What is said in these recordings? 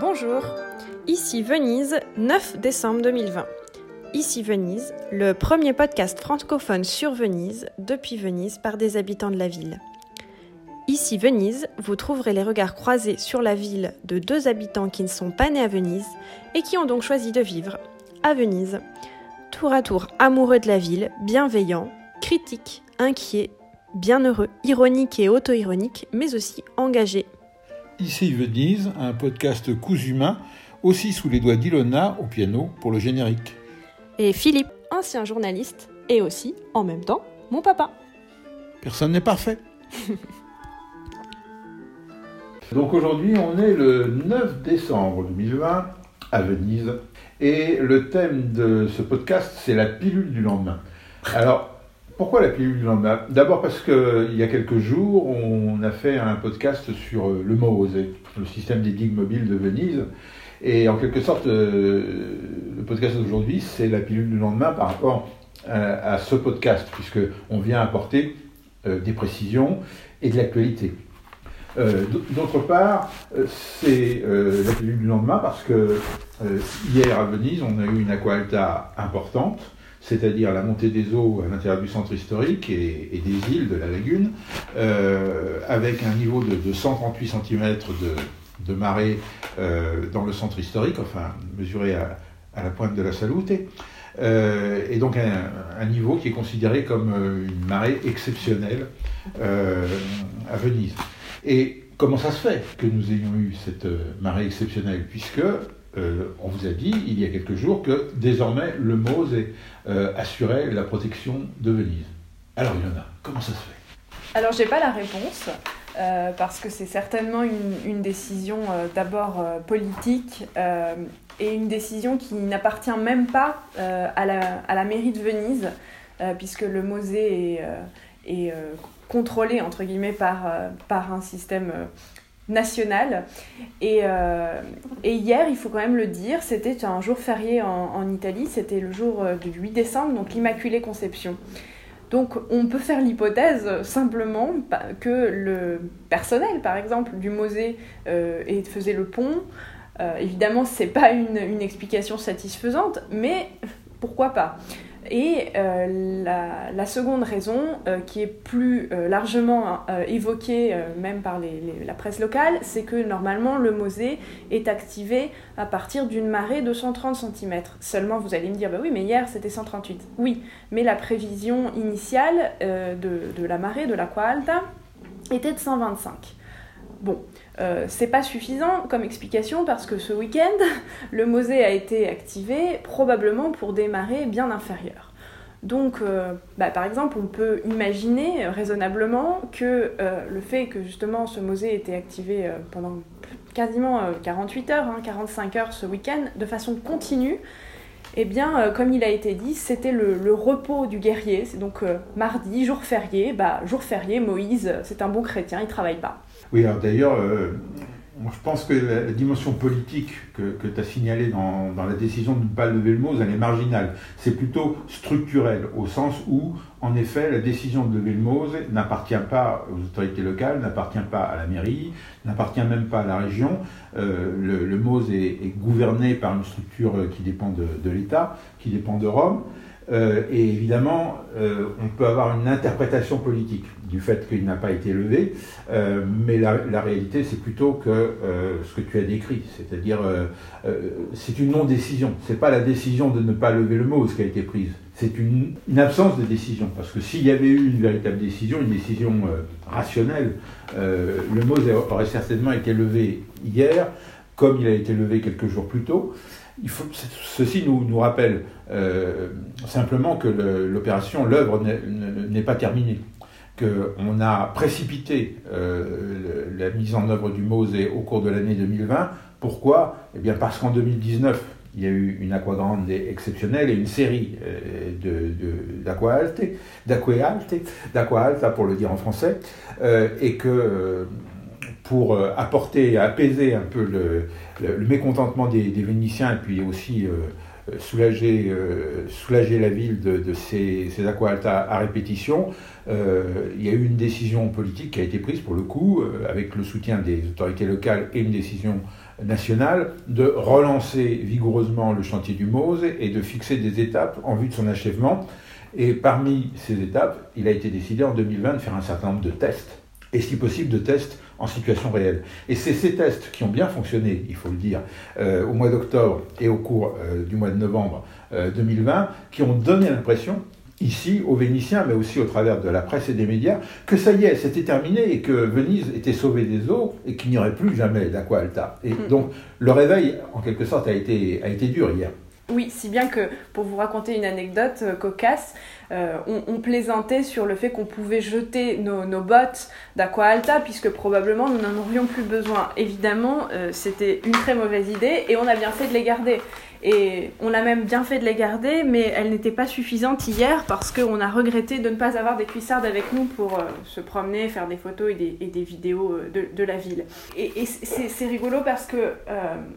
Bonjour, ici Venise, 9 décembre 2020. Ici Venise, le premier podcast francophone sur Venise, depuis Venise, par des habitants de la ville. Ici Venise, vous trouverez les regards croisés sur la ville de deux habitants qui ne sont pas nés à Venise et qui ont donc choisi de vivre à Venise. Tour à tour amoureux de la ville, bienveillants, critiques, inquiets, bienheureux, ironiques et auto-ironiques, mais aussi engagés. Ici Venise, un podcast cousu humain, aussi sous les doigts d'Ilona au piano pour le générique. Et Philippe, ancien journaliste, et aussi, en même temps, mon papa. Personne n'est parfait. Donc aujourd'hui, on est le 9 décembre 2020 à Venise. Et le thème de ce podcast, c'est la pilule du lendemain. Alors, pourquoi la pilule du lendemain? D'abord parce qu'il y a quelques jours, on a fait un podcast sur euh, le MOSE, le système des digues mobiles de Venise. Et en quelque sorte, euh, le podcast d'aujourd'hui, c'est la pilule du lendemain par rapport à, ce podcast, puisqu'on vient apporter euh, des précisions et de l'actualité. D'autre part, c'est la pilule du lendemain parce que hier à Venise, on a eu une aqualta importante c'est-à-dire la montée des eaux à l'intérieur du centre historique et, des îles de la lagune, euh, avec un niveau de, 138 cm de, marée euh, dans le centre historique, enfin mesuré à, la pointe de la Salute, euh, et donc un, niveau qui est considéré comme une marée exceptionnelle à Venise. Et comment ça se fait que nous ayons eu cette marée exceptionnelle? Puisque euh, on vous a dit il y a quelques jours que désormais le MOSE euh, assurait la protection de Venise. Alors Ilona, comment ça se fait? Alors j'ai pas la réponse. Euh, parce que c'est certainement une, décision d'abord politique et une décision qui n'appartient même pas à la, mairie de Venise, puisque le MOSE est, contrôlé entre guillemets par un système nationale. Et, euh, et, hier, il faut quand même le dire, c'était un jour férié en, Italie, c'était le jour euh, du 8 décembre, donc l'Immaculée Conception. Donc on peut faire l'hypothèse simplement que le personnel, par exemple, du Mosée euh, faisait le pont. évidemment, ce n'est pas une, une explication satisfaisante, mais pourquoi pas? Et euh, la, seconde raison, euh, qui est plus euh, largement évoquée même par la presse locale, c'est que normalement le Mosée est activé à partir d'une marée de 130 cm. Seulement vous allez me dire, bah oui, mais hier c'était 138. Oui, mais la prévision initiale de, de, la marée, de l'Aqua Alta, était de 125. Bon, euh, c'est pas suffisant comme explication parce que ce week-end, le Mosée a été activé probablement pour des marées bien inférieures. Donc, euh, bah, par exemple, on peut imaginer raisonnablement que euh, le fait que justement ce Mosée ait été activé pendant quasiment 48 heures, 45 hein, heures ce week-end, de façon continue, eh bien, comme il a été dit, c'était le, repos du guerrier. C'est donc mardi, jour férié. Bah, jour férié, Moïse, c'est un bon chrétien, il travaille pas. Oui, alors d'ailleurs, je pense que la, dimension politique que, tu as signalée dans, la décision de ne pas lever le mot, elle est marginale. C'est plutôt structurel, au sens où, en effet, la décision de lever le mot n'appartient pas aux autorités locales, n'appartient pas à la mairie, n'appartient même pas à la région. Euh, le, le MOSE est, gouverné par une structure qui dépend de l'État, qui dépend de Rome. Euh, et évidemment, euh, on peut avoir une interprétation politique du fait qu'il n'a pas été levé, euh, mais la, réalité, c'est plutôt que ce que tu as décrit, c'est-à-dire c'est une non-décision. C'est pas la décision de ne pas lever le mot ce qui a été prise. C'est une, une, absence de décision, parce que s'il y avait eu une véritable décision, une décision rationnelle, le mot aurait certainement été levé hier, comme il a été levé quelques jours plus tôt. Il faut, ceci nous, nous rappelle euh, simplement que l'opération, l'œuvre n'est pas terminée, qu'on a précipité euh, la mise en œuvre du MOSE au cours de l'année 2020. Pourquoi? Eh bien parce qu'en 2019, il y a eu une grande exceptionnelle et une série euh, d'aqua alta pour le dire en français, et que pour apporter, apaiser un peu le, mécontentement des, Vénitiens et puis aussi soulager, soulager la ville de, ces, ces aqua à répétition. il y a eu une décision politique qui a été prise pour le coup, avec le soutien des autorités locales et une décision nationale, de relancer vigoureusement le chantier du Mose et de fixer des étapes en vue de son achèvement. Et parmi ces étapes, il a été décidé en 2020 de faire un certain nombre de tests, et si possible de tests en situation réelle. Et c'est ces tests qui ont bien fonctionné, il faut le dire, euh, au mois d'octobre et au cours euh, du mois de novembre 2020, euh, qui ont donné l'impression, ici, aux Vénitiens, mais aussi au travers de la presse et des médias, que ça y est, c'était terminé et que Venise était sauvée des eaux et qu'il n'y aurait plus jamais d'Aqua Alta. Et mm. donc, le réveil, en quelque sorte, a été, a été dur hier. Oui, si bien que, pour vous raconter une anecdote euh, cocasse, euh, on, plaisantait sur le fait qu'on pouvait jeter nos, bottes d'Aqua Alta, puisque probablement nous n'en aurions plus besoin. Évidemment, euh, c'était une très mauvaise idée, et on a bien fait de les garder. Et on a même bien fait de les garder, mais elles n'étaient pas suffisantes hier, parce qu'on a regretté de ne pas avoir des cuissardes avec nous pour se promener, faire des photos et des, vidéos de, la ville. Et, et c'est rigolo parce que,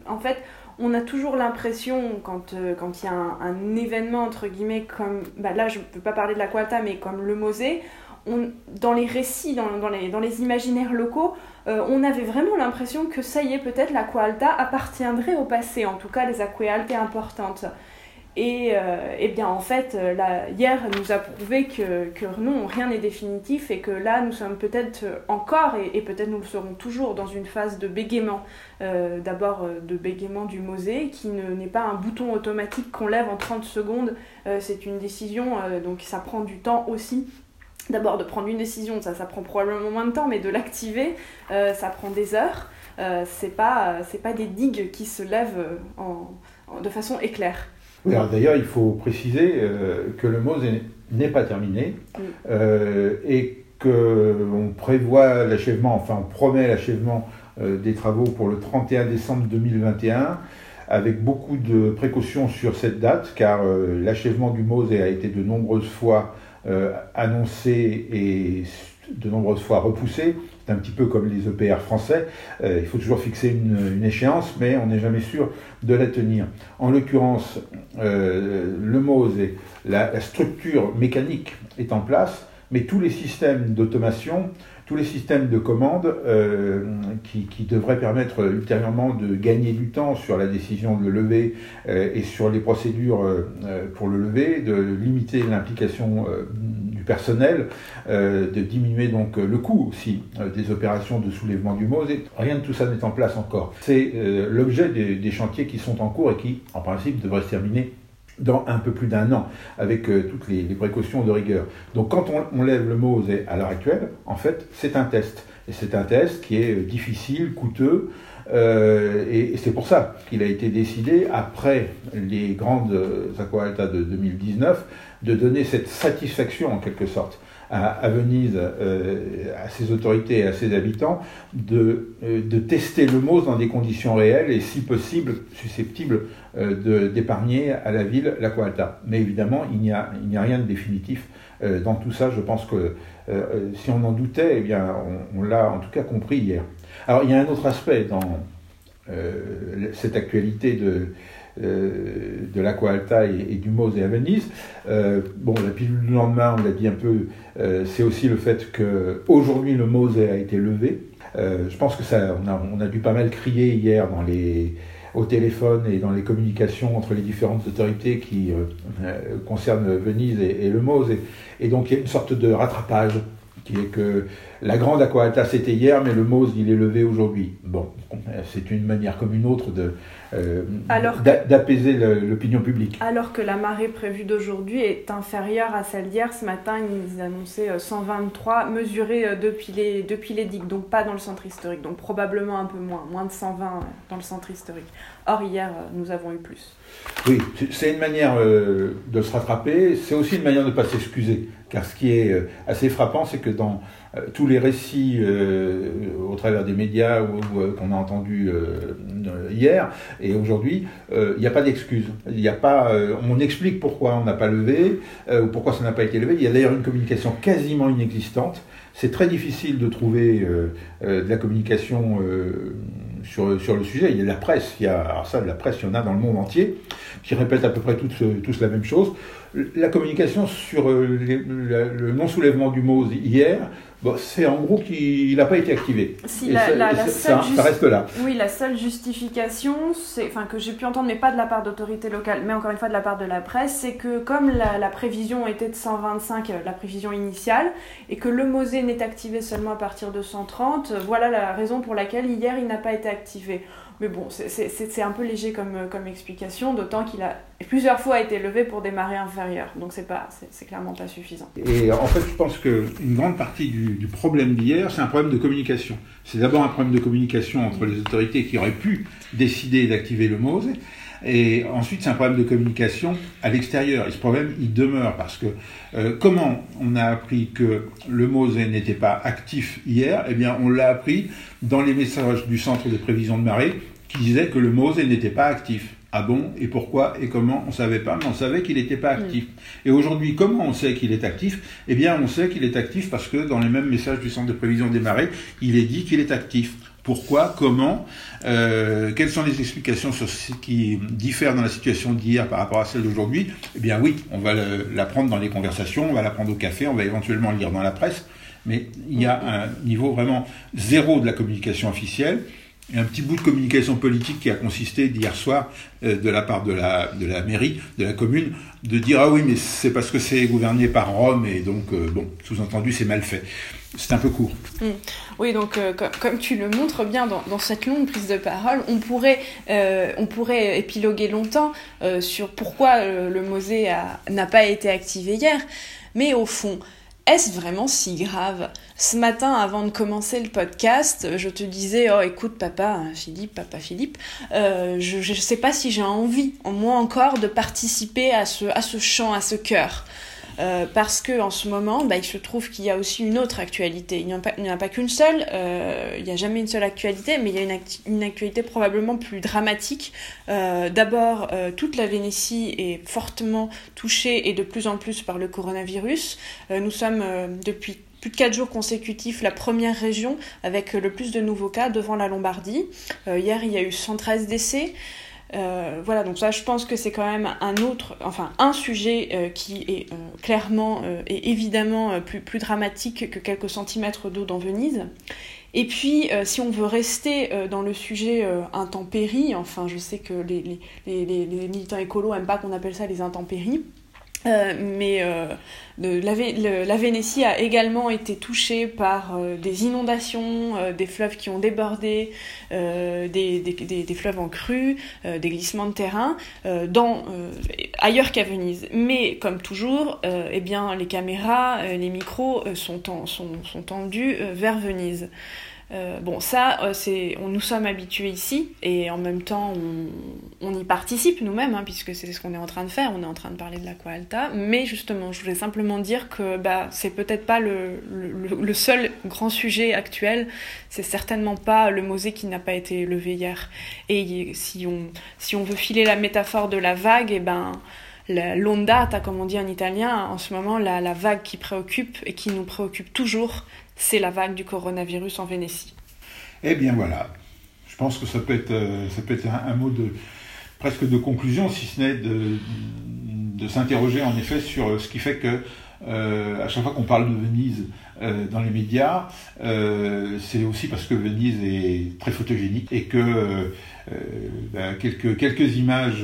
en fait, on a toujours l'impression, quand euh, il y a un, événement, entre guillemets, comme, bah là je ne peux pas parler de la Qualta, mais comme le Mosée, dans les récits, dans, les, imaginaires locaux, euh, on avait vraiment l'impression que ça y est, peut-être la Qualta appartiendrait au passé, en tout cas les Aqualte importantes. Et, euh, eh bien en fait, euh, hier nous a prouvé que, que non, rien n'est définitif et que là nous sommes peut-être encore, et, peut-être nous le serons toujours, dans une phase de bégaiement. Euh, d'abord de bégaiement du Mosée, qui n'est pas un bouton automatique qu'on lève en 30 secondes, c'est une décision, donc ça prend du temps aussi. D'abord de prendre une décision, ça, ça prend probablement moins de temps, mais de l'activer, ça prend des heures. c'est pas, pas des digues qui se lèvent de façon éclair d'ailleurs, il faut préciser euh, que le MOSE n'est pas terminé euh, et qu'on prévoit l'achèvement, enfin on promet l'achèvement euh, des travaux pour le 31 décembre 2021 avec beaucoup de précautions sur cette date car l'achèvement du MOSE a été de nombreuses fois annoncé et de nombreuses fois repoussé. C'est un petit peu comme les EPR français. Euh, il faut toujours fixer une, échéance, mais on n'est jamais sûr de la tenir. En l'occurrence, euh, le MOSE, la, la structure mécanique est en place, mais tous les systèmes d'automation tous les systèmes de commande euh, qui, devraient permettre ultérieurement de gagner du temps sur la décision de le lever euh, et sur les procédures euh, pour le lever, de limiter l'implication du personnel, de diminuer donc le coût aussi des opérations de soulèvement du MOSE. Rien de tout ça n'est en place encore. C'est l'objet des, des chantiers qui sont en cours et qui, en principe, devraient se terminer dans un peu plus d'un an, avec euh, toutes les, précautions de rigueur. Donc quand on, lève le MOSE à l'heure actuelle, en fait, c'est un test. Et c'est un test qui est euh, difficile, coûteux, euh, et, c'est pour ça qu'il a été décidé, après les grandes Aqua de 2019, de donner cette satisfaction en quelque sorte à, Venise, euh, à ses autorités et à ses habitants, de, euh, de tester le MOS dans des conditions réelles et si possible susceptibles euh, d'épargner à la ville la Coalta. Mais évidemment, il n'y a, a rien de définitif dans tout ça. Je pense que si on en doutait, eh bien, on, l'a en tout cas compris hier. Alors, il y a un autre aspect dans cette actualité de de l'Aqua Alta et, du Mose et à Venise. Euh, bon, la pilule du lendemain, on l'a dit un peu, euh, c'est aussi le fait qu'aujourd'hui le Mose a été levé. je pense que ça, on a, dû pas mal crier hier dans les, au téléphone et dans les communications entre les différentes autorités qui concernent Venise et, le Mose. Et, donc il y a une sorte de rattrapage qui est que la grande Aqua Alta c'était hier, mais le Mose il est levé aujourd'hui. Bon, c'est une manière comme une autre de, euh, d'apaiser l'opinion publique. Alors que la marée prévue d'aujourd'hui est inférieure à celle d'hier, ce matin ils annonçaient 123 euh, mesurés euh, depuis les, depuis les digues, donc pas dans le centre historique, donc probablement un peu moins, moins de 120 dans le centre historique. Or hier nous avons eu plus. Oui, c'est une manière de se rattraper, c'est aussi une manière de ne pas s'excuser, car ce qui est assez frappant, c'est que dans tous les récits au travers des médias ou, qu'on a entendus hier, et aujourd'hui, euh, il n'y a pas d'excuse. Il euh, on explique pourquoi on n'a pas levé euh, ou pourquoi ça n'a pas été levé. Il y a d'ailleurs une communication quasiment inexistante. C'est très difficile de trouver de la communication sur, le sujet. Il y a la presse, il y a, alors la presse, il y en a dans le monde entier, qui répètent à peu près tous, tous la même chose. La communication sur le non-soulèvement du mot hier, Bon, c'est en gros qu'il n'a pas été activé. Si, la, ça, reste là. Oui, la seule justification, enfin, que j'ai pu entendre, mais pas de la part d'autorités locales, mais encore une fois de la part de la presse, c'est que comme la, prévision était de 125, euh, la prévision initiale, et que le MOSE n'est activé seulement à partir de 130, voilà la raison pour laquelle hier il n'a pas été activé. Mais bon, c'est un peu léger comme, comme explication, d'autant qu'il a plusieurs fois été levé pour des marées inférieures. Donc c'est clairement pas suffisant. Et en fait, je pense qu'une grande partie du, problème d'hier, c'est un problème de communication. C'est d'abord un problème de communication entre les autorités qui auraient pu décider d'activer le MOSE, et ensuite, c'est un problème de communication à l'extérieur. Et ce problème, il demeure parce que euh, comment on a appris que le MOSE n'était pas actif hier? Eh bien, on l'a appris dans les messages du centre de prévision de marée qui disaient que le MOSE n'était pas actif. Ah bon? Et pourquoi? Et comment? On ne savait pas, mais on savait qu'il n'était pas actif. Et aujourd'hui, comment on sait qu'il est actif? Eh bien, on sait qu'il est actif parce que dans les mêmes messages du centre de prévision des marées, il est dit qu'il est actif. Pourquoi Comment euh, Quelles sont les explications sur ce qui diffère dans la situation d'hier par rapport à celle d'aujourd'hui Eh bien oui, on va l'apprendre dans les conversations, on va l'apprendre au café, on va éventuellement le lire dans la presse, mais il y a un niveau vraiment zéro de la communication officielle un petit bout de communication politique qui a consisté d'hier soir euh, de la part de la, de la mairie, de la commune, de dire ah oui mais c'est parce que c'est gouverné par Rome et donc euh, bon sous-entendu c'est mal fait. C'est un peu court. Mm. Oui, donc euh, comme, tu le montres bien dans, cette longue prise de parole, on pourrait, on pourrait épiloguer longtemps sur pourquoi le Mosée n'a pas été activé hier, mais au fond, est-ce vraiment si grave? Ce matin, avant de commencer le podcast, je te disais, oh écoute papa, Philippe, papa Philippe, euh, je ne sais pas si j'ai envie, en moi encore, de participer à ce, à ce chant, à ce chœur. Euh, parce que en ce moment, bah, il se trouve qu'il y a aussi une autre actualité. Il n'y en a pas, qu'une seule, euh, il n'y a jamais une seule actualité, mais il y a une, actualité probablement plus dramatique. Euh, d'abord, toute la Vénétie est fortement touchée et de plus en plus par le coronavirus. nous sommes depuis plus de 4 jours consécutifs la première région avec le plus de nouveaux cas devant la Lombardie. hier, il y a eu 113 décès. Euh, voilà, donc ça, je pense que c'est quand même un autre, enfin un sujet euh, qui est euh, clairement et évidemment plus, plus dramatique que quelques centimètres d'eau dans Venise. Et puis, si on veut rester dans le sujet intempéries, enfin, je sais que les, militants écolos n'aiment pas qu'on appelle ça les intempéries, euh, mais euh, la, Vénétie a également été touchée par euh, des inondations, des fleuves qui ont débordé, des, des, fleuves en crue, des glissements de terrain, dans, ailleurs qu'à Venise. Mais comme toujours, eh bien, les caméras, les micros sont, sont, sont tendus vers Venise. Euh, bon, ça, euh, c'est, on, nous sommes habitués ici et en même temps, on, y participe nous-mêmes, hein, puisque c'est ce qu'on est en train de faire. On est en train de parler de l'Aqua Alta. Mais justement, je voulais simplement dire que bah, c'est peut-être pas le, le, seul grand sujet actuel. C'est certainement pas le Mosée qui n'a pas été levé hier. Et si on, si on veut filer la métaphore de la vague, et eh ben l'ondata, comme on dit en italien, en ce moment, la, la, vague qui préoccupe et qui nous préoccupe toujours, c'est la vague du coronavirus en Vénétie. Eh bien voilà, je pense que ça peut être, euh, ça peut être un, mot de presque de conclusion, si ce n'est de, de s'interroger en effet sur ce qui fait que euh, à chaque fois qu'on parle de Venise euh, dans les médias, c'est aussi parce que Venise est très photogénique et que ben, quelques, quelques images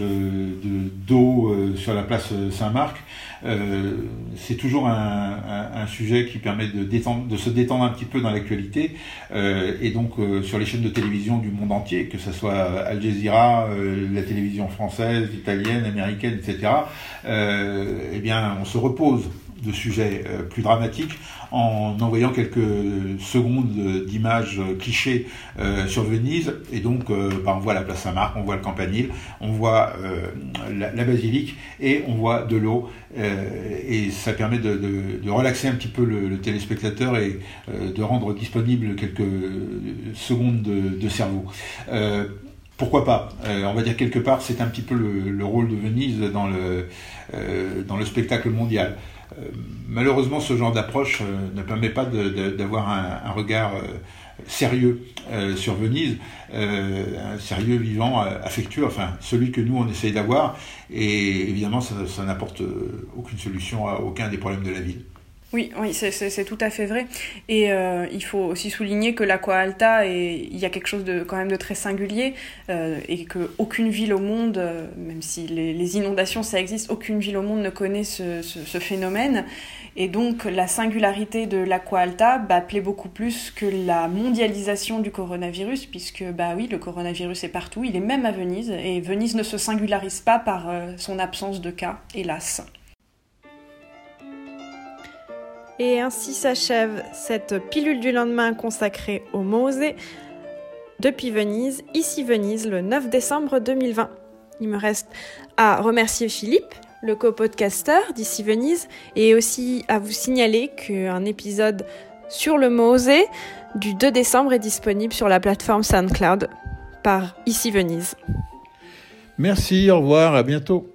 d'eau sur la place Saint-Marc euh, c'est toujours un, un, sujet qui permet de, détendre, de se détendre un petit peu dans l'actualité. Euh, et donc euh, sur les chaînes de télévision du monde entier, que ce soit Al Jazeera, la télévision française, italienne, américaine, etc., eh bien on se repose de sujets euh, plus dramatiques en envoyant quelques secondes d'images clichés euh, sur Venise. Et donc, euh, bah, on voit la place Saint-Marc, on voit le campanile, on voit la, basilique et on voit de l'eau. et ça permet de, relaxer un petit peu le, téléspectateur et de rendre disponible quelques secondes de, cerveau pourquoi pas? On va dire quelque part, c'est un petit peu le, rôle de Venise dans le, dans le spectacle mondial. Euh, malheureusement, ce genre d'approche euh, ne permet pas d'avoir un, regard sérieux sur Venise, un sérieux vivant, affectueux, enfin celui que nous on essaye d'avoir, et évidemment ça n'apporte aucune solution à aucun des problèmes de la ville. Oui, oui c'est tout à fait vrai. Et euh, il faut aussi souligner que l'Aqua Alta, il y a quelque chose de quand même de très singulier euh, et qu'aucune ville au monde, euh, même si les, inondations ça existe, aucune ville au monde ne connaît ce, phénomène. Et donc la singularité de l'Aqua Alta bah, plaît beaucoup plus que la mondialisation du coronavirus, puisque bah oui, le coronavirus est partout, il est même à Venise, et Venise ne se singularise pas par son absence de cas, hélas. Et ainsi s'achève cette pilule du lendemain consacrée au Mosée depuis Venise, ici Venise, le 9 décembre 2020. Il me reste à remercier Philippe, le co-podcasteur d'ici Venise, et aussi à vous signaler qu'un épisode sur le Mosée du 2 décembre est disponible sur la plateforme SoundCloud par Ici Venise. Merci, au revoir, à bientôt.